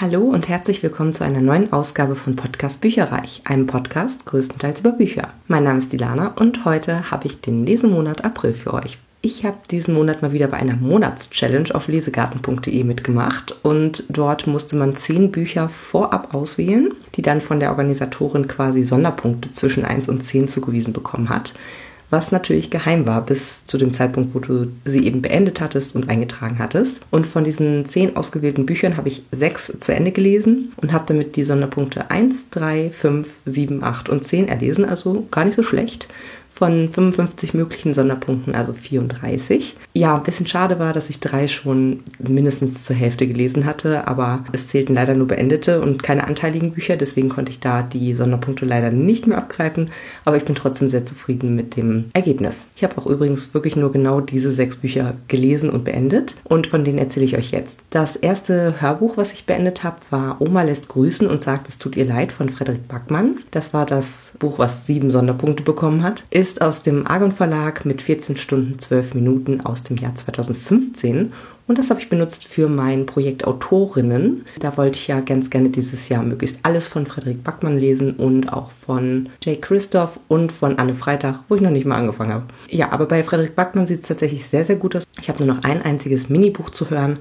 Hallo und herzlich willkommen zu einer neuen Ausgabe von Podcast Bücherreich, einem Podcast größtenteils über Bücher. Mein Name ist Dilana und heute habe ich den Lesemonat April für euch. Ich habe diesen Monat mal wieder bei einer Monatschallenge auf lesegarten.de mitgemacht und dort musste man zehn Bücher vorab auswählen, die dann von der Organisatorin quasi Sonderpunkte zwischen 1 und 10 zugewiesen bekommen hat was natürlich geheim war bis zu dem Zeitpunkt, wo du sie eben beendet hattest und eingetragen hattest. Und von diesen zehn ausgewählten Büchern habe ich sechs zu Ende gelesen und habe damit die Sonderpunkte 1, 3, 5, 7, 8 und 10 erlesen, also gar nicht so schlecht von 55 möglichen Sonderpunkten, also 34. Ja, ein bisschen schade war, dass ich drei schon mindestens zur Hälfte gelesen hatte, aber es zählten leider nur beendete und keine anteiligen Bücher, deswegen konnte ich da die Sonderpunkte leider nicht mehr abgreifen, aber ich bin trotzdem sehr zufrieden mit dem Ergebnis. Ich habe auch übrigens wirklich nur genau diese sechs Bücher gelesen und beendet und von denen erzähle ich euch jetzt. Das erste Hörbuch, was ich beendet habe, war Oma lässt grüßen und sagt, es tut ihr leid von Frederik Backmann. Das war das Buch, was sieben Sonderpunkte bekommen hat. Ist ist aus dem Argon Verlag mit 14 Stunden 12 Minuten aus dem Jahr 2015 und das habe ich benutzt für mein Projekt Autorinnen. Da wollte ich ja ganz gerne dieses Jahr möglichst alles von Frederik Backmann lesen und auch von Jay Christoph und von Anne Freitag, wo ich noch nicht mal angefangen habe. Ja, aber bei Frederik Backmann sieht es tatsächlich sehr, sehr gut aus. Ich habe nur noch ein einziges Minibuch zu hören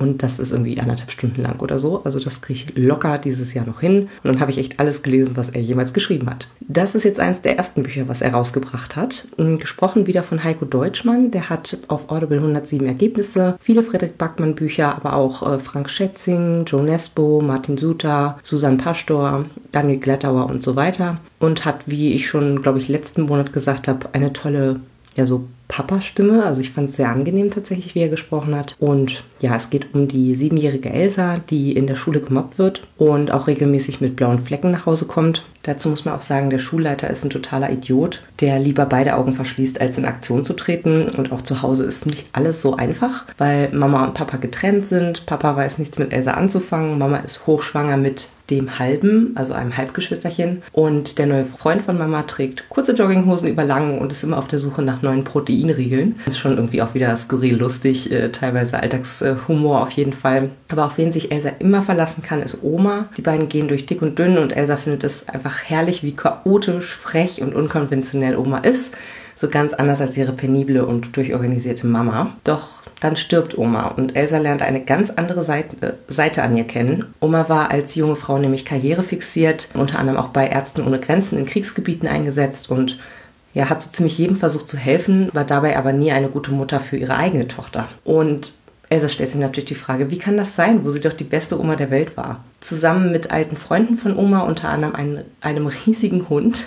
und das ist irgendwie anderthalb Stunden lang oder so. Also das kriege ich locker dieses Jahr noch hin. Und dann habe ich echt alles gelesen, was er jemals geschrieben hat. Das ist jetzt eines der ersten Bücher, was er rausgebracht hat. Ähm, gesprochen wieder von Heiko Deutschmann. Der hat auf Audible 107 Ergebnisse. Viele Frederik Backmann Bücher, aber auch äh, Frank Schätzing, Joe Nesbo, Martin Suter, Susan Pastor, Daniel Glattauer und so weiter. Und hat, wie ich schon, glaube ich, letzten Monat gesagt habe, eine tolle ja so Papa-Stimme. Also ich fand es sehr angenehm tatsächlich, wie er gesprochen hat. Und ja, es geht um die siebenjährige Elsa, die in der Schule gemobbt wird und auch regelmäßig mit blauen Flecken nach Hause kommt. Dazu muss man auch sagen, der Schulleiter ist ein totaler Idiot, der lieber beide Augen verschließt, als in Aktion zu treten. Und auch zu Hause ist nicht alles so einfach, weil Mama und Papa getrennt sind. Papa weiß nichts mit Elsa anzufangen. Mama ist hochschwanger mit dem Halben, also einem Halbgeschwisterchen. Und der neue Freund von Mama trägt kurze Jogginghosen über lang und ist immer auf der Suche nach neuen Proteinriegeln. Ist schon irgendwie auch wieder skurril lustig, äh, teilweise Alltagshumor auf jeden Fall. Aber auf wen sich Elsa immer verlassen kann, ist Oma. Die beiden gehen durch dick und dünn und Elsa findet es einfach herrlich, wie chaotisch, frech und unkonventionell Oma ist. So ganz anders als ihre penible und durchorganisierte Mama. Doch dann stirbt Oma und Elsa lernt eine ganz andere Seite, äh, Seite an ihr kennen. Oma war als junge Frau nämlich karrierefixiert, unter anderem auch bei Ärzten ohne Grenzen in Kriegsgebieten eingesetzt und ja, hat so ziemlich jedem versucht zu helfen, war dabei aber nie eine gute Mutter für ihre eigene Tochter. Und Elsa stellt sich natürlich die Frage, wie kann das sein, wo sie doch die beste Oma der Welt war? Zusammen mit alten Freunden von Oma, unter anderem einem, einem riesigen Hund,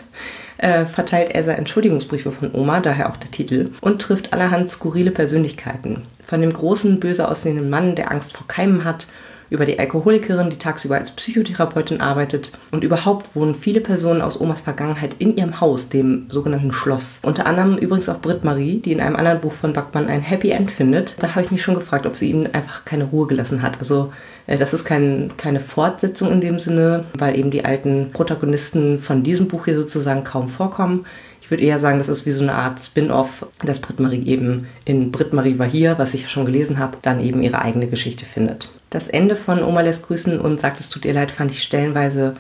äh, verteilt Elsa Entschuldigungsbriefe von Oma, daher auch der Titel, und trifft allerhand skurrile Persönlichkeiten. Von dem großen, böse aussehenden Mann, der Angst vor Keimen hat, über die Alkoholikerin, die tagsüber als Psychotherapeutin arbeitet. Und überhaupt wohnen viele Personen aus Omas Vergangenheit in ihrem Haus, dem sogenannten Schloss. Unter anderem übrigens auch Britt Marie, die in einem anderen Buch von Backmann ein Happy End findet. Da habe ich mich schon gefragt, ob sie ihm einfach keine Ruhe gelassen hat. Also äh, das ist kein, keine Fortsetzung in dem Sinne, weil eben die alten Protagonisten von diesem Buch hier sozusagen kaum vorkommen. Ich würde eher sagen, das ist wie so eine Art Spin-off, dass Brit Marie eben in Brit Marie war hier, was ich ja schon gelesen habe, dann eben ihre eigene Geschichte findet. Das Ende von Oma lässt grüßen und sagt, es tut ihr leid, fand ich stellenweise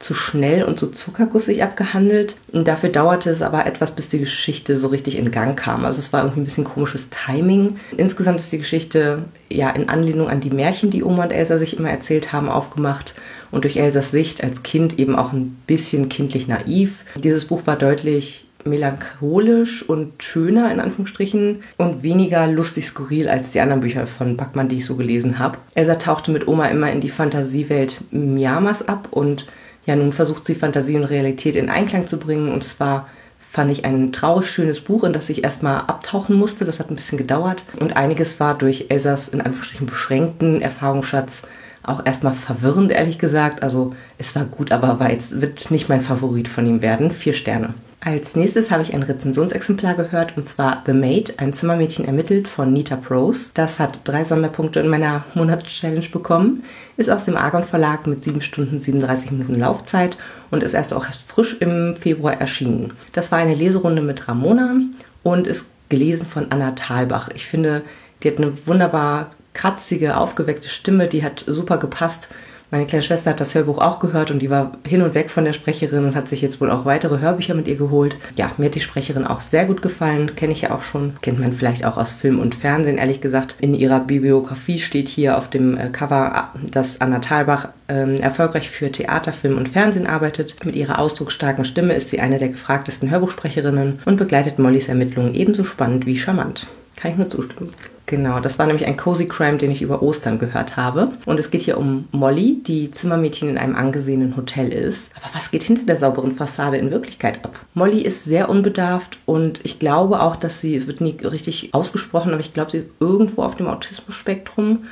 zu schnell und so zuckergussig abgehandelt. Und dafür dauerte es aber etwas, bis die Geschichte so richtig in Gang kam. Also es war irgendwie ein bisschen komisches Timing. Insgesamt ist die Geschichte ja in Anlehnung an die Märchen, die Oma und Elsa sich immer erzählt haben, aufgemacht und durch Elsas Sicht als Kind eben auch ein bisschen kindlich naiv. Dieses Buch war deutlich melancholisch und schöner in Anführungsstrichen und weniger lustig skurril als die anderen Bücher von Backmann, die ich so gelesen habe. Elsa tauchte mit Oma immer in die Fantasiewelt Miamas ab und ja, nun versucht sie Fantasie und Realität in Einklang zu bringen und zwar fand ich ein traurig schönes Buch, in das ich erstmal abtauchen musste. Das hat ein bisschen gedauert und einiges war durch Elsas in Anführungsstrichen beschränkten Erfahrungsschatz auch erstmal verwirrend, ehrlich gesagt. Also es war gut, aber war jetzt, wird nicht mein Favorit von ihm werden. Vier Sterne. Als nächstes habe ich ein Rezensionsexemplar gehört und zwar The Maid, ein Zimmermädchen ermittelt von Nita Prose. Das hat drei Sonderpunkte in meiner Monatschallenge bekommen, ist aus dem Argon Verlag mit 7 Stunden 37 Minuten Laufzeit und ist erst auch erst frisch im Februar erschienen. Das war eine Leserunde mit Ramona und ist gelesen von Anna Thalbach. Ich finde, die hat eine wunderbar kratzige, aufgeweckte Stimme, die hat super gepasst Meine kleine Schwester hat das Hörbuch auch gehört und die war hin und weg von der Sprecherin und hat sich jetzt wohl auch weitere Hörbücher mit ihr geholt. Ja, mir hat die Sprecherin auch sehr gut gefallen, kenne ich ja auch schon, kennt man vielleicht auch aus Film und Fernsehen, ehrlich gesagt. In ihrer Bibliografie steht hier auf dem äh, Cover, dass Anna Thalbach ähm, erfolgreich für Theater, Film und Fernsehen arbeitet. Mit ihrer ausdrucksstarken Stimme ist sie eine der gefragtesten Hörbuchsprecherinnen und begleitet Mollys Ermittlungen ebenso spannend wie charmant. Kann ich nur zustimmen. Genau, das war nämlich ein Cozy Crime, den ich über Ostern gehört habe. Und es geht hier um Molly, die Zimmermädchen in einem angesehenen Hotel ist. Aber was geht hinter der sauberen Fassade in Wirklichkeit ab? Molly ist sehr unbedarft und ich glaube auch, dass sie, es wird nie richtig ausgesprochen, aber ich glaube, sie ist irgendwo auf dem Autismus-Spektrum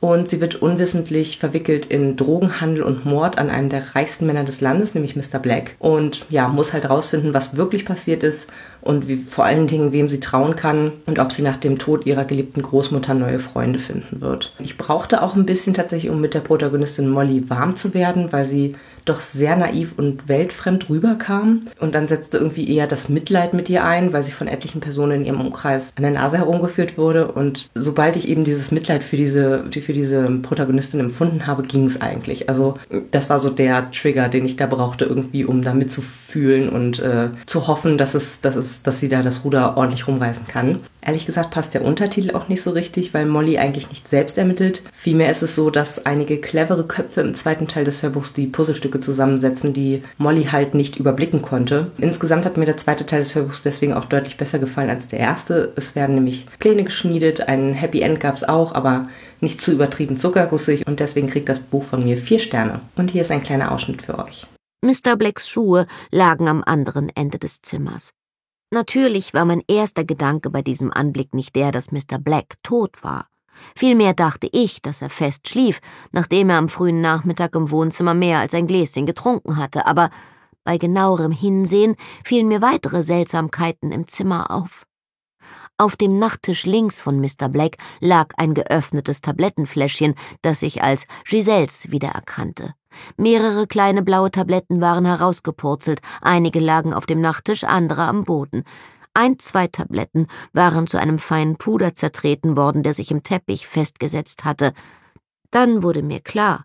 und sie wird unwissentlich verwickelt in Drogenhandel und Mord an einem der reichsten Männer des Landes, nämlich Mr. Black. Und ja, muss halt rausfinden, was wirklich passiert ist und wie, vor allen Dingen, wem sie trauen kann und ob sie nach dem Tod ihrer geliebten Großmutter neue Freunde finden wird. Ich brauchte auch ein bisschen tatsächlich, um mit der Protagonistin Molly warm zu werden, weil sie doch sehr naiv und weltfremd rüberkam. Und dann setzte irgendwie eher das Mitleid mit ihr ein, weil sie von etlichen Personen in ihrem Umkreis an der Nase herumgeführt wurde. Und sobald ich eben dieses Mitleid für diese, für diese Protagonistin empfunden habe, ging es eigentlich. Also das war so der Trigger, den ich da brauchte, irgendwie, um da mitzufühlen und äh, zu hoffen, dass es, dass es, dass sie da das Ruder ordentlich rumreißen kann. Ehrlich gesagt passt der Untertitel auch nicht so richtig, weil Molly eigentlich nicht selbst ermittelt. Vielmehr ist es so, dass einige clevere Köpfe im zweiten Teil des Hörbuchs die Puzzlestücke zusammensetzen, die Molly halt nicht überblicken konnte. Insgesamt hat mir der zweite Teil des Hörbuchs deswegen auch deutlich besser gefallen als der erste. Es werden nämlich Pläne geschmiedet, ein Happy End gab es auch, aber nicht zu übertrieben zuckergussig und deswegen kriegt das Buch von mir vier Sterne. Und hier ist ein kleiner Ausschnitt für euch. Mr. Blacks Schuhe lagen am anderen Ende des Zimmers. Natürlich war mein erster Gedanke bei diesem Anblick nicht der, dass Mr. Black tot war. Vielmehr dachte ich, dass er fest schlief, nachdem er am frühen Nachmittag im Wohnzimmer mehr als ein Gläschen getrunken hatte, aber bei genauerem Hinsehen fielen mir weitere Seltsamkeiten im Zimmer auf. Auf dem Nachttisch links von Mr. Black lag ein geöffnetes Tablettenfläschchen, das ich als Giselles wiedererkannte. Mehrere kleine blaue Tabletten waren herausgepurzelt, einige lagen auf dem Nachttisch, andere am Boden. Ein, zwei Tabletten waren zu einem feinen Puder zertreten worden, der sich im Teppich festgesetzt hatte. Dann wurde mir klar,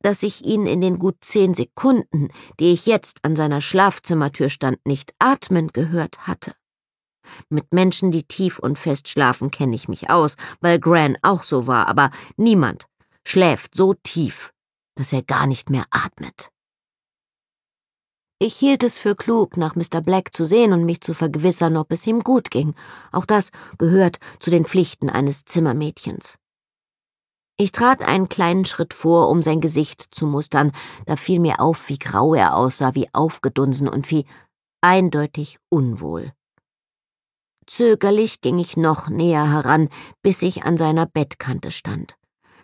dass ich ihn in den gut zehn Sekunden, die ich jetzt an seiner Schlafzimmertür stand, nicht atmen gehört hatte. Mit Menschen, die tief und fest schlafen, kenne ich mich aus, weil Gran auch so war, aber niemand schläft so tief, dass er gar nicht mehr atmet. Ich hielt es für klug, nach Mr. Black zu sehen und mich zu vergewissern, ob es ihm gut ging. Auch das gehört zu den Pflichten eines Zimmermädchens. Ich trat einen kleinen Schritt vor, um sein Gesicht zu mustern. Da fiel mir auf, wie grau er aussah, wie aufgedunsen und wie eindeutig unwohl. Zögerlich ging ich noch näher heran, bis ich an seiner Bettkante stand.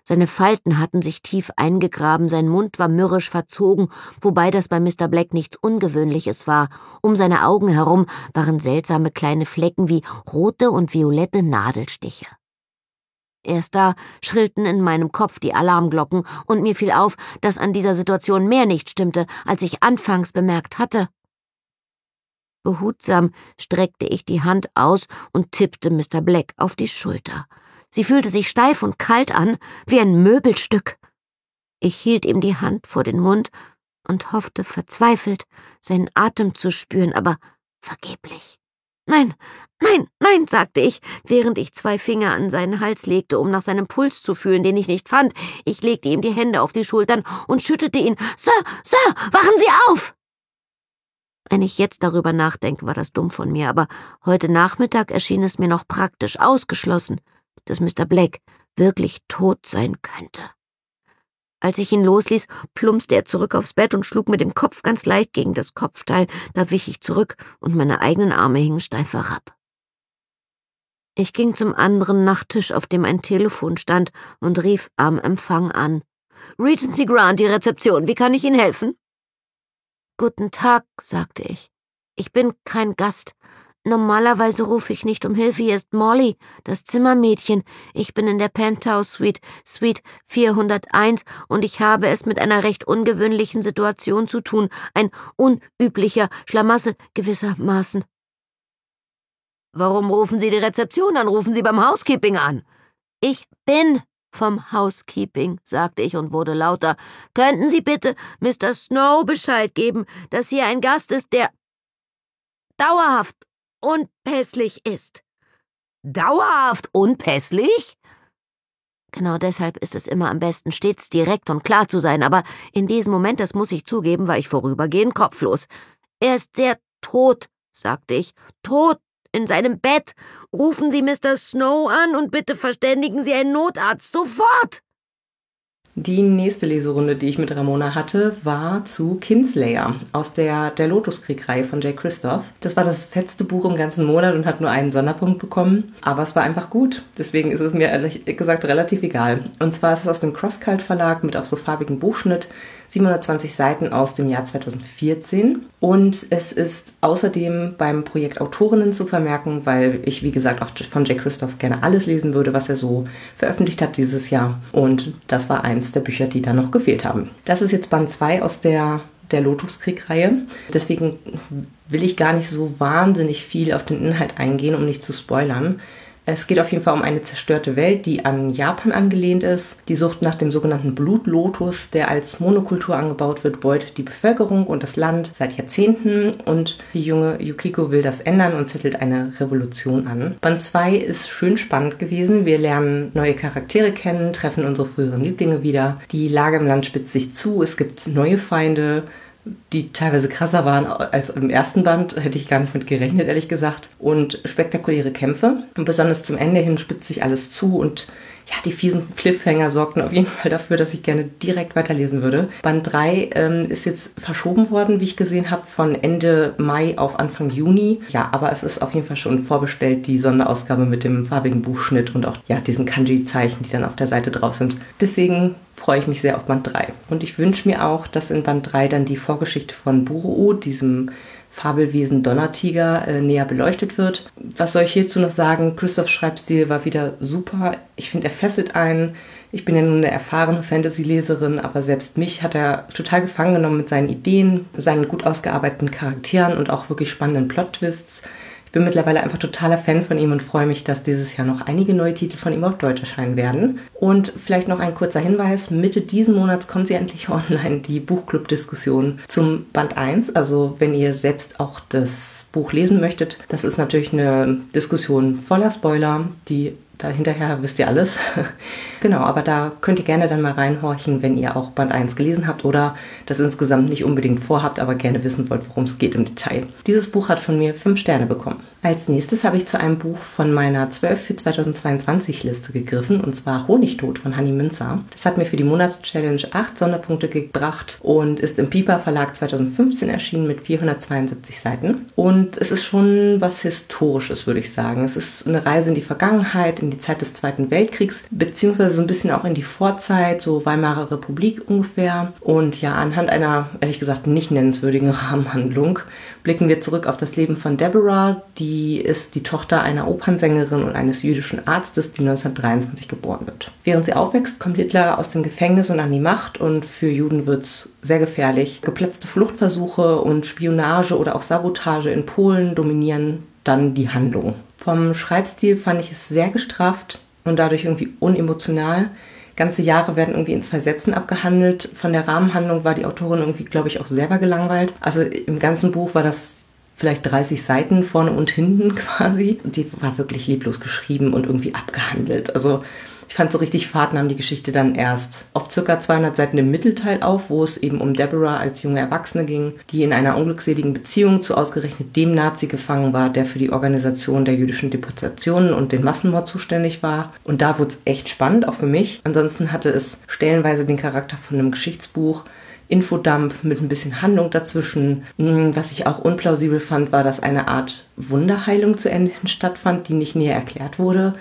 Seine Falten hatten sich tief eingegraben, sein Mund war mürrisch verzogen, wobei das bei Mr. Black nichts Ungewöhnliches war. Um seine Augen herum waren seltsame kleine Flecken wie rote und violette Nadelstiche. Erst da schrillten in meinem Kopf die Alarmglocken, und mir fiel auf, dass an dieser Situation mehr nicht stimmte, als ich anfangs bemerkt hatte. Behutsam streckte ich die Hand aus und tippte Mr. Black auf die Schulter. Sie fühlte sich steif und kalt an, wie ein Möbelstück. Ich hielt ihm die Hand vor den Mund und hoffte verzweifelt, seinen Atem zu spüren, aber vergeblich. Nein, nein, nein, sagte ich, während ich zwei Finger an seinen Hals legte, um nach seinem Puls zu fühlen, den ich nicht fand. Ich legte ihm die Hände auf die Schultern und schüttelte ihn. Sir, Sir, wachen Sie auf! Wenn ich jetzt darüber nachdenke, war das dumm von mir, aber heute Nachmittag erschien es mir noch praktisch ausgeschlossen, dass Mr. Black wirklich tot sein könnte. Als ich ihn losließ, plumpste er zurück aufs Bett und schlug mit dem Kopf ganz leicht gegen das Kopfteil, da wich ich zurück und meine eigenen Arme hingen steif herab. Ich ging zum anderen Nachttisch, auf dem ein Telefon stand, und rief am Empfang an. Regency Grant, die Rezeption, wie kann ich Ihnen helfen? Guten Tag, sagte ich. Ich bin kein Gast. Normalerweise rufe ich nicht um Hilfe. Hier ist Molly, das Zimmermädchen. Ich bin in der Penthouse Suite, Suite 401, und ich habe es mit einer recht ungewöhnlichen Situation zu tun. Ein unüblicher Schlamassel gewissermaßen. Warum rufen Sie die Rezeption an? Rufen Sie beim Housekeeping an. Ich bin Vom Housekeeping, sagte ich und wurde lauter. Könnten Sie bitte Mr. Snow Bescheid geben, dass hier ein Gast ist, der dauerhaft unpässlich ist. Dauerhaft unpässlich? Genau deshalb ist es immer am besten, stets direkt und klar zu sein, aber in diesem Moment, das muss ich zugeben, war ich vorübergehend kopflos. Er ist sehr tot, sagte ich. Tot in seinem Bett. Rufen Sie Mr. Snow an und bitte verständigen Sie einen Notarzt sofort. Die nächste Leserunde, die ich mit Ramona hatte, war zu Kinslayer aus der, der Lotuskrieg-Reihe von Jay Christoph. Das war das fetzte Buch im ganzen Monat und hat nur einen Sonderpunkt bekommen, aber es war einfach gut. Deswegen ist es mir ehrlich gesagt relativ egal. Und zwar ist es aus dem Crosscult Verlag mit auch so farbigen Buchschnitt 720 Seiten aus dem Jahr 2014. Und es ist außerdem beim Projekt Autorinnen zu vermerken, weil ich, wie gesagt, auch von Jay Christoph gerne alles lesen würde, was er so veröffentlicht hat dieses Jahr. Und das war eins der Bücher, die da noch gefehlt haben. Das ist jetzt Band 2 aus der der Lotuskrieg-Reihe. Deswegen will ich gar nicht so wahnsinnig viel auf den Inhalt eingehen, um nicht zu spoilern. Es geht auf jeden Fall um eine zerstörte Welt, die an Japan angelehnt ist. Die Sucht nach dem sogenannten Blutlotus, der als Monokultur angebaut wird, beutet die Bevölkerung und das Land seit Jahrzehnten und die junge Yukiko will das ändern und zettelt eine Revolution an. Band 2 ist schön spannend gewesen. Wir lernen neue Charaktere kennen, treffen unsere früheren Lieblinge wieder. Die Lage im Land spitzt sich zu, es gibt neue Feinde, die teilweise krasser waren als im ersten Band, hätte ich gar nicht mit gerechnet, ehrlich gesagt. Und spektakuläre Kämpfe. Und besonders zum Ende hin spitzt sich alles zu und ja, die fiesen Cliffhanger sorgten auf jeden Fall dafür, dass ich gerne direkt weiterlesen würde. Band 3 ähm, ist jetzt verschoben worden, wie ich gesehen habe, von Ende Mai auf Anfang Juni. Ja, aber es ist auf jeden Fall schon vorbestellt, die Sonderausgabe mit dem farbigen Buchschnitt und auch ja, diesen Kanji-Zeichen, die dann auf der Seite drauf sind. Deswegen freue ich mich sehr auf Band 3. Und ich wünsche mir auch, dass in Band 3 dann die Vorgeschichte von Buruo, diesem Fabelwesen Donnertiger äh, näher beleuchtet wird. Was soll ich hierzu noch sagen? Christophs Schreibstil war wieder super. Ich finde, er fesselt einen. Ich bin ja nun eine erfahrene Fantasy-Leserin, aber selbst mich hat er total gefangen genommen mit seinen Ideen, seinen gut ausgearbeiteten Charakteren und auch wirklich spannenden Plot-Twists. Ich bin mittlerweile einfach totaler Fan von ihm und freue mich, dass dieses Jahr noch einige neue Titel von ihm auf Deutsch erscheinen werden. Und vielleicht noch ein kurzer Hinweis. Mitte diesen Monats kommt sie endlich online, die Buchclub-Diskussion zum Band 1. Also wenn ihr selbst auch das Buch lesen möchtet, das ist natürlich eine Diskussion voller Spoiler, die da hinterher wisst ihr alles. genau, aber da könnt ihr gerne dann mal reinhorchen, wenn ihr auch Band 1 gelesen habt oder das insgesamt nicht unbedingt vorhabt, aber gerne wissen wollt, worum es geht im Detail. Dieses Buch hat von mir 5 Sterne bekommen. Als nächstes habe ich zu einem Buch von meiner 12 für 2022 Liste gegriffen und zwar Honigtod von Hanni Münzer. Das hat mir für die Monatschallenge 8 Sonderpunkte gebracht und ist im Piper Verlag 2015 erschienen mit 472 Seiten. Und es ist schon was Historisches, würde ich sagen. Es ist eine Reise in die Vergangenheit, in die Zeit des Zweiten Weltkriegs, beziehungsweise so ein bisschen auch in die Vorzeit, so Weimarer Republik ungefähr. Und ja, anhand einer, ehrlich gesagt, nicht nennenswürdigen Rahmenhandlung blicken wir zurück auf das Leben von Deborah. Die ist die Tochter einer Opernsängerin und eines jüdischen Arztes, die 1923 geboren wird. Während sie aufwächst, kommt Hitler aus dem Gefängnis und an die Macht und für Juden wird's sehr gefährlich. Geplatzte Fluchtversuche und Spionage oder auch Sabotage in Polen dominieren dann die Handlung. Vom Schreibstil fand ich es sehr gestrafft und dadurch irgendwie unemotional. Ganze Jahre werden irgendwie in zwei Sätzen abgehandelt. Von der Rahmenhandlung war die Autorin irgendwie, glaube ich, auch selber gelangweilt. Also im ganzen Buch war das vielleicht 30 Seiten vorne und hinten quasi. Die war wirklich leblos geschrieben und irgendwie abgehandelt. Also ich fand so richtig Fahrt nahm die Geschichte dann erst auf circa 200 Seiten im Mittelteil auf, wo es eben um Deborah als junge Erwachsene ging, die in einer unglückseligen Beziehung zu ausgerechnet dem Nazi gefangen war, der für die Organisation der jüdischen Deportationen und den Massenmord zuständig war. Und da wurde es echt spannend, auch für mich. Ansonsten hatte es stellenweise den Charakter von einem Geschichtsbuch, Infodump mit ein bisschen Handlung dazwischen. Hm, was ich auch unplausibel fand, war, dass eine Art Wunderheilung zu Ende stattfand, die nicht näher erklärt wurde.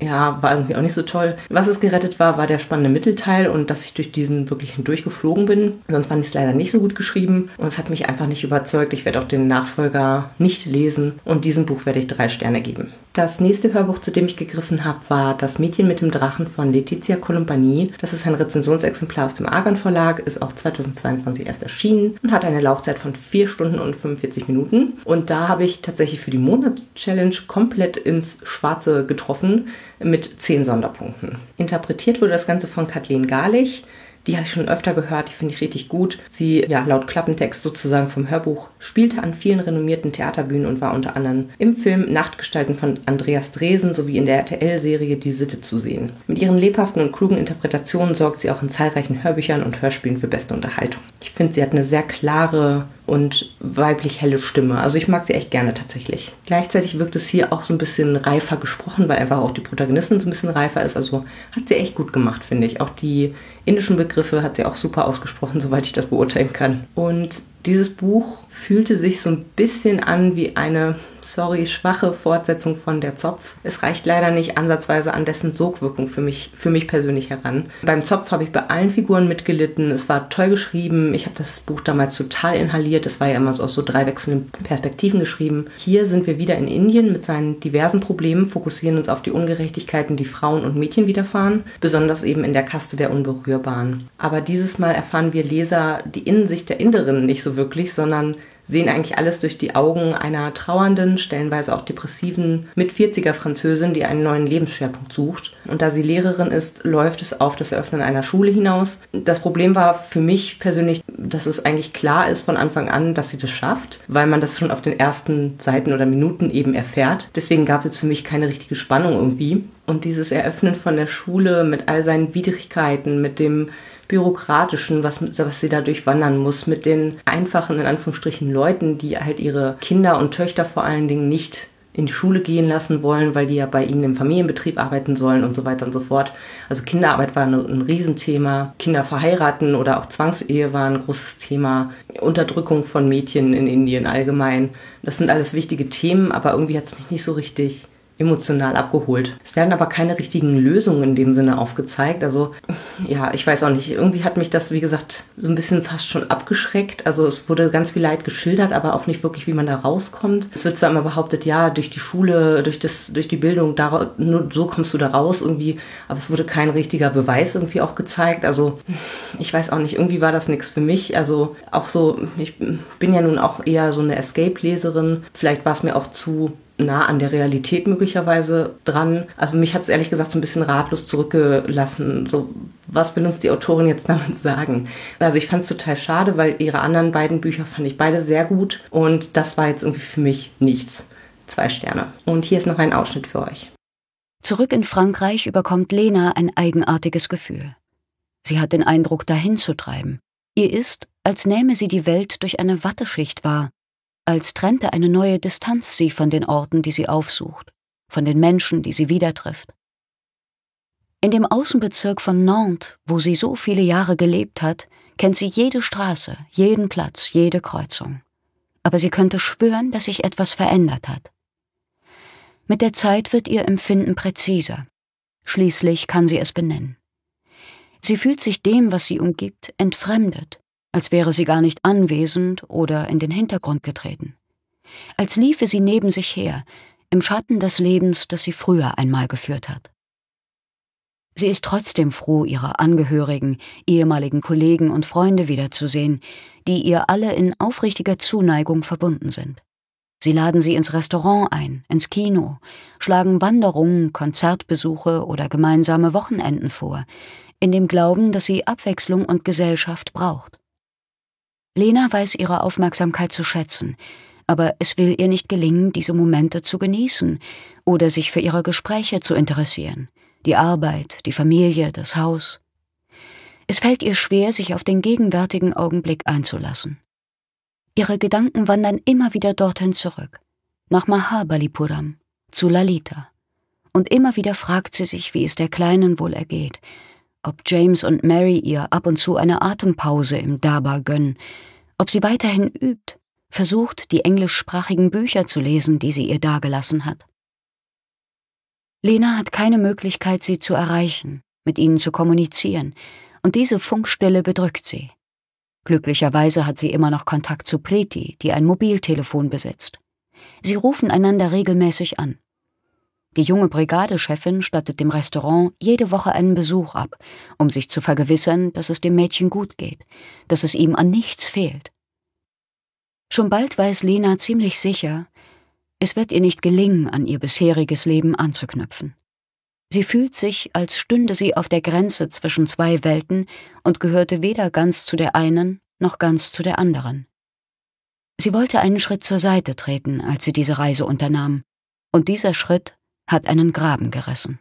Ja, war irgendwie auch nicht so toll. Was es gerettet war, war der spannende Mittelteil und dass ich durch diesen wirklich hindurchgeflogen bin. Sonst fand ich es leider nicht so gut geschrieben und es hat mich einfach nicht überzeugt. Ich werde auch den Nachfolger nicht lesen und diesem Buch werde ich drei Sterne geben. Das nächste Hörbuch, zu dem ich gegriffen habe, war Das Mädchen mit dem Drachen von Letizia Colombani. Das ist ein Rezensionsexemplar aus dem Argon Verlag, ist auch 2022 erst erschienen und hat eine Laufzeit von 4 Stunden und 45 Minuten. Und da habe ich tatsächlich tatsächlich für die Monat-Challenge komplett ins Schwarze getroffen mit zehn Sonderpunkten. Interpretiert wurde das Ganze von Kathleen Garlich. Die habe ich schon öfter gehört, die finde ich richtig gut. Sie, ja, laut Klappentext sozusagen vom Hörbuch, spielte an vielen renommierten Theaterbühnen und war unter anderem im Film Nachtgestalten von Andreas Dresen sowie in der RTL-Serie Die Sitte zu sehen. Mit ihren lebhaften und klugen Interpretationen sorgt sie auch in zahlreichen Hörbüchern und Hörspielen für beste Unterhaltung. Ich finde, sie hat eine sehr klare und weiblich helle Stimme. Also ich mag sie echt gerne tatsächlich. Gleichzeitig wirkt es hier auch so ein bisschen reifer gesprochen, weil einfach auch die Protagonistin so ein bisschen reifer ist. Also hat sie echt gut gemacht, finde ich. Auch die indischen Begriffe hat sie auch super ausgesprochen, soweit ich das beurteilen kann. Und dieses Buch fühlte sich so ein bisschen an wie eine, sorry, schwache Fortsetzung von Der Zopf. Es reicht leider nicht ansatzweise an dessen Sogwirkung für mich, für mich persönlich heran. Beim Zopf habe ich bei allen Figuren mitgelitten. Es war toll geschrieben. Ich habe das Buch damals total inhaliert. Es war ja immer so aus so drei wechselnden Perspektiven geschrieben. Hier sind wir wieder in Indien mit seinen diversen Problemen, fokussieren uns auf die Ungerechtigkeiten, die Frauen und Mädchen widerfahren, besonders eben in der Kaste der Unberührbaren. Aber dieses Mal erfahren wir Leser die Innensicht der Inderinnen nicht so so wirklich, sondern sehen eigentlich alles durch die Augen einer trauernden, stellenweise auch depressiven Mit-40er Französin, die einen neuen Lebensschwerpunkt sucht. Und da sie Lehrerin ist, läuft es auf das Eröffnen einer Schule hinaus. Das Problem war für mich persönlich, dass es eigentlich klar ist von Anfang an, dass sie das schafft, weil man das schon auf den ersten Seiten oder Minuten eben erfährt. Deswegen gab es jetzt für mich keine richtige Spannung irgendwie. Und dieses Eröffnen von der Schule mit all seinen Widrigkeiten, mit dem Bürokratischen, was, was sie da durchwandern muss, mit den einfachen, in Anführungsstrichen, Leuten, die halt ihre Kinder und Töchter vor allen Dingen nicht in die Schule gehen lassen wollen, weil die ja bei ihnen im Familienbetrieb arbeiten sollen und so weiter und so fort. Also Kinderarbeit war ein, Riesenthema. Kinder verheiraten oder auch Zwangsehe war ein großes Thema. Unterdrückung von Mädchen in Indien allgemein. Das sind alles wichtige Themen, aber irgendwie hat es mich nicht so richtig emotional abgeholt. Es werden aber keine richtigen Lösungen in dem Sinne aufgezeigt. Also ja, ich weiß auch nicht. Irgendwie hat mich das, wie gesagt, so ein bisschen fast schon abgeschreckt. Also es wurde ganz viel Leid geschildert, aber auch nicht wirklich, wie man da rauskommt. Es wird zwar immer behauptet, ja, durch die Schule, durch das, durch die Bildung, da, nur so kommst du da raus irgendwie, aber es wurde kein richtiger Beweis irgendwie auch gezeigt. Also ich weiß auch nicht, irgendwie war das nichts für mich. Also auch so, ich bin ja nun auch eher so eine Escape-Leserin. Vielleicht war es mir auch zu nah an der Realität möglicherweise dran. Also mich hat es ehrlich gesagt so ein bisschen ratlos zurückgelassen. So, was will uns die Autorin jetzt damit sagen? Also ich fand es total schade, weil ihre anderen beiden Bücher fand ich beide sehr gut und das war jetzt irgendwie für mich nichts. Zwei Sterne. Und hier ist noch ein Ausschnitt für euch. Zurück in Frankreich überkommt Lena ein eigenartiges Gefühl. Sie hat den Eindruck, dahin zu treiben. Ihr ist, als nähme sie die Welt durch eine Watteschicht wahr, als trennte eine neue Distanz sie von den Orten, die sie aufsucht, von den Menschen, die sie wieder trifft. In dem Außenbezirk von Nantes, wo sie so viele Jahre gelebt hat, kennt sie jede Straße, jeden Platz, jede Kreuzung. Aber sie könnte schwören, dass sich etwas verändert hat. Mit der Zeit wird ihr Empfinden präziser. Schließlich kann sie es benennen. Sie fühlt sich dem, was sie umgibt, entfremdet, als wäre sie gar nicht anwesend oder in den Hintergrund getreten, als liefe sie neben sich her, im Schatten des Lebens, das sie früher einmal geführt hat. Sie ist trotzdem froh, ihre Angehörigen, ehemaligen Kollegen und Freunde wiederzusehen, die ihr alle in aufrichtiger Zuneigung verbunden sind. Sie laden sie ins Restaurant ein, ins Kino, schlagen Wanderungen, Konzertbesuche oder gemeinsame Wochenenden vor, in dem Glauben, dass sie Abwechslung und Gesellschaft braucht. Lena weiß ihre Aufmerksamkeit zu schätzen, aber es will ihr nicht gelingen, diese Momente zu genießen oder sich für ihre Gespräche zu interessieren, die Arbeit, die Familie, das Haus. Es fällt ihr schwer, sich auf den gegenwärtigen Augenblick einzulassen. Ihre Gedanken wandern immer wieder dorthin zurück, nach Mahabalipuram, zu Lalita. Und immer wieder fragt sie sich, wie es der Kleinen wohl ergeht, ob James und Mary ihr ab und zu eine Atempause im Daba gönnen, ob sie weiterhin übt, versucht, die englischsprachigen Bücher zu lesen, die sie ihr dagelassen hat. Lena hat keine Möglichkeit, sie zu erreichen, mit ihnen zu kommunizieren, und diese Funkstille bedrückt sie. Glücklicherweise hat sie immer noch Kontakt zu Preti, die ein Mobiltelefon besitzt. Sie rufen einander regelmäßig an. Die junge Brigadechefin stattet dem Restaurant jede Woche einen Besuch ab, um sich zu vergewissern, dass es dem Mädchen gut geht, dass es ihm an nichts fehlt. Schon bald weiß Lena ziemlich sicher, Es wird ihr nicht gelingen, an ihr bisheriges Leben anzuknüpfen. Sie fühlt sich, als stünde sie auf der Grenze zwischen zwei Welten und gehörte weder ganz zu der einen noch ganz zu der anderen. Sie wollte einen Schritt zur Seite treten, als sie diese Reise unternahm, und dieser Schritt hat einen Graben gerissen.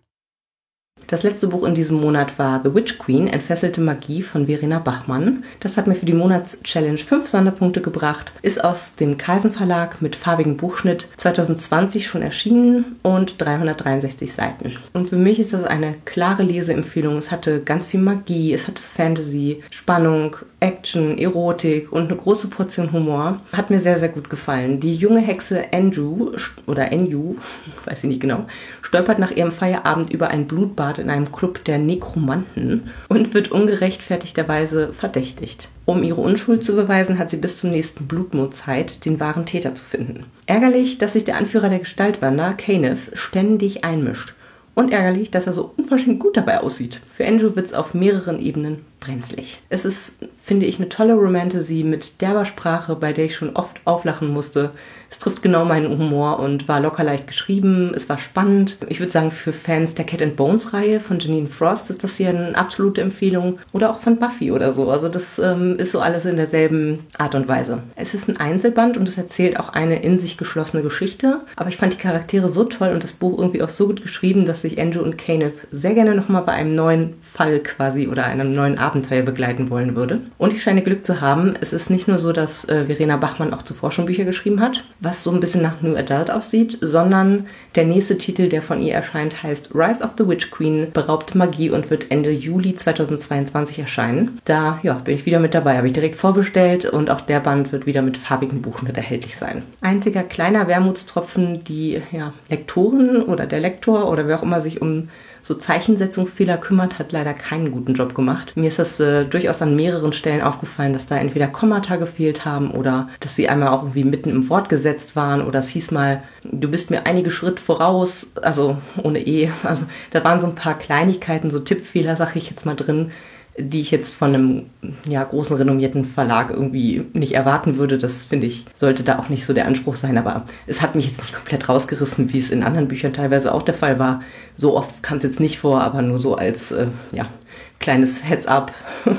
Das letzte Buch in diesem Monat war The Witch Queen, Entfesselte Magie von Verena Bachmann. Das hat mir für die Monatschallenge fünf Sonderpunkte gebracht, ist aus dem Kaisen Verlag mit farbigem Buchschnitt 2020 schon erschienen und 363 Seiten. Und für mich ist das eine klare Leseempfehlung. Es hatte ganz viel Magie, es hatte Fantasy, Spannung, Action, Erotik und eine große Portion Humor. Hat mir sehr, sehr gut gefallen. Die junge Hexe Andrew oder Enju, weiß ich nicht genau, stolpert nach ihrem Feierabend über ein Blutbad in einem Club der Nekromanten und wird ungerechtfertigterweise verdächtigt. Um ihre Unschuld zu beweisen, hat sie bis zum nächsten Blutmond Zeit, den wahren Täter zu finden. Ärgerlich, dass sich der Anführer der Gestaltwander, Caneth, ständig einmischt. Und ärgerlich, dass er so unverschämt gut dabei aussieht. Für Andrew wird es auf mehreren Ebenen brenzlig. Es ist, finde ich, eine tolle Romantasy mit derber Sprache, bei der ich schon oft auflachen musste. Es trifft genau meinen Humor und war locker leicht geschrieben. Es war spannend. Ich würde sagen, für Fans der Cat and Bones Reihe von Janine Frost ist das hier eine absolute Empfehlung. Oder auch von Buffy oder so. Also das ähm, ist so alles in derselben Art und Weise. Es ist ein Einzelband und es erzählt auch eine in sich geschlossene Geschichte. Aber ich fand die Charaktere so toll und das Buch irgendwie auch so gut geschrieben, dass ich Andrew und Kenneth sehr gerne nochmal bei einem neuen Fall quasi oder einem neuen Abenteuer begleiten wollen würde. Und ich scheine Glück zu haben. Es ist nicht nur so, dass äh, Verena Bachmann auch zuvor schon Bücher geschrieben hat was so ein bisschen nach New Adult aussieht, sondern der nächste Titel, der von ihr erscheint, heißt Rise of the Witch Queen, beraubte Magie und wird Ende Juli 2022 erscheinen. Da ja, bin ich wieder mit dabei, habe ich direkt vorbestellt und auch der Band wird wieder mit farbigem Buchschnitt erhältlich sein. Einziger kleiner Wermutstropfen, die ja, Lektoren oder der Lektor oder wer auch immer sich um so Zeichensetzungsfehler kümmert, hat leider keinen guten Job gemacht. Mir ist das äh, durchaus an mehreren Stellen aufgefallen, dass da entweder Kommata gefehlt haben oder dass sie einmal auch irgendwie mitten im Wort gesetzt waren oder es hieß mal, du bist mir einige Schritt voraus, also ohne E. Also da waren so ein paar Kleinigkeiten, so Tippfehler, sag ich jetzt mal drin, die ich jetzt von einem ja, großen renommierten Verlag irgendwie nicht erwarten würde. Das finde ich, sollte da auch nicht so der Anspruch sein. Aber es hat mich jetzt nicht komplett rausgerissen, wie es in anderen Büchern teilweise auch der Fall war. So oft kam es jetzt nicht vor, aber nur so als äh, ja, kleines Heads-up. Ein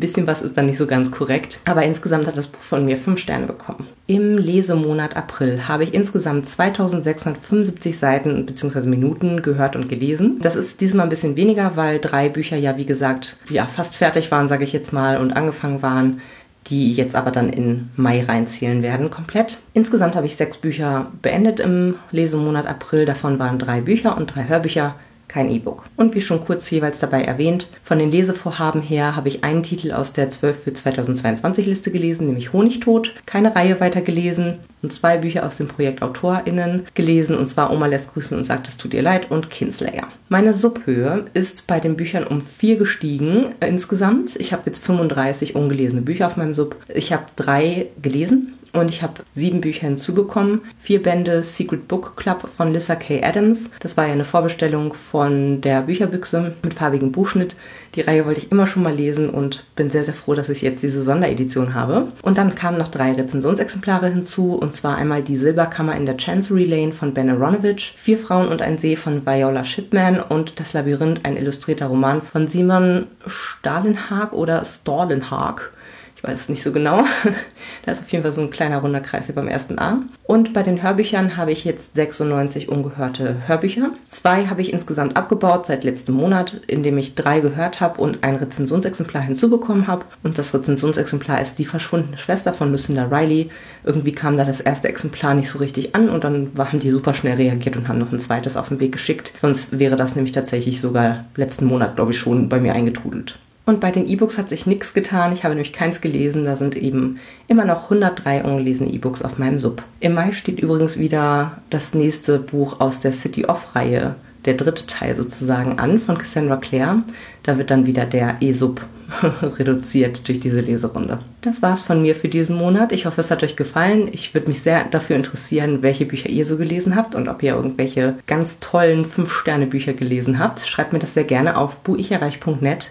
bisschen was ist dann nicht so ganz korrekt. Aber insgesamt hat das Buch von mir fünf Sterne bekommen. Im Lesemonat April habe ich insgesamt 2675 Seiten bzw. Minuten gehört und gelesen. Das ist diesmal ein bisschen weniger, weil drei Bücher ja, wie gesagt, ja, fast fertig waren, sage ich jetzt mal, und angefangen waren die jetzt aber dann in Mai reinzählen werden, komplett. Insgesamt habe ich sechs Bücher beendet im Lesemonat April. Davon waren drei Bücher und drei Hörbücher kein E-Book. Und wie schon kurz jeweils dabei erwähnt, von den Lesevorhaben her habe ich einen Titel aus der 12 für 2022 Liste gelesen, nämlich Honigtod, keine Reihe weiter gelesen und zwei Bücher aus dem Projekt AutorInnen gelesen, und zwar Oma lässt grüßen und sagt, es tut ihr leid und Kinslayer. Meine Subhöhe ist bei den Büchern um vier gestiegen insgesamt. Ich habe jetzt 35 ungelesene Bücher auf meinem Sub. Ich habe drei gelesen und ich habe sieben Bücher hinzubekommen. Vier Bände Secret Book Club von Lissa K. Adams. Das war ja eine Vorbestellung von der Bücherbüchse mit farbigem Buchschnitt. Die Reihe wollte ich immer schon mal lesen und bin sehr, sehr froh, dass ich jetzt diese Sonderedition habe. Und dann kamen noch drei Rezensionsexemplare hinzu, und zwar einmal die Silberkammer in der Chancery Lane von Ben Aronovich, Vier Frauen und ein See von Viola Shipman und Das Labyrinth, ein illustrierter Roman von Simon Stalenhag oder Stallenhag. Ich weiß es nicht so genau. da ist auf jeden Fall so ein kleiner runder Kreis hier beim ersten A. Und bei den Hörbüchern habe ich jetzt 96 ungehörte Hörbücher. Zwei habe ich insgesamt abgebaut seit letztem Monat, indem ich drei gehört habe und ein Rezensionsexemplar hinzubekommen habe. Und das Rezensionsexemplar ist Die verschwundene Schwester von Lucinda Riley. Irgendwie kam da das erste Exemplar nicht so richtig an und dann haben die super schnell reagiert und haben noch ein zweites auf den Weg geschickt. Sonst wäre das nämlich tatsächlich sogar letzten Monat, glaube ich, schon bei mir eingetrudelt. Und bei den E-Books hat sich nichts getan. Ich habe nämlich keins gelesen. Da sind eben immer noch 103 ungelesene E-Books auf meinem Sub. Im Mai steht übrigens wieder das nächste Buch aus der City Off-Reihe, der dritte Teil sozusagen an von Cassandra Clare. Da wird dann wieder der E-Sub reduziert durch diese Leserunde. Das war's von mir für diesen Monat. Ich hoffe, es hat euch gefallen. Ich würde mich sehr dafür interessieren, welche Bücher ihr so gelesen habt und ob ihr irgendwelche ganz tollen 5-Sterne-Bücher gelesen habt. Schreibt mir das sehr gerne auf buicherreich.net.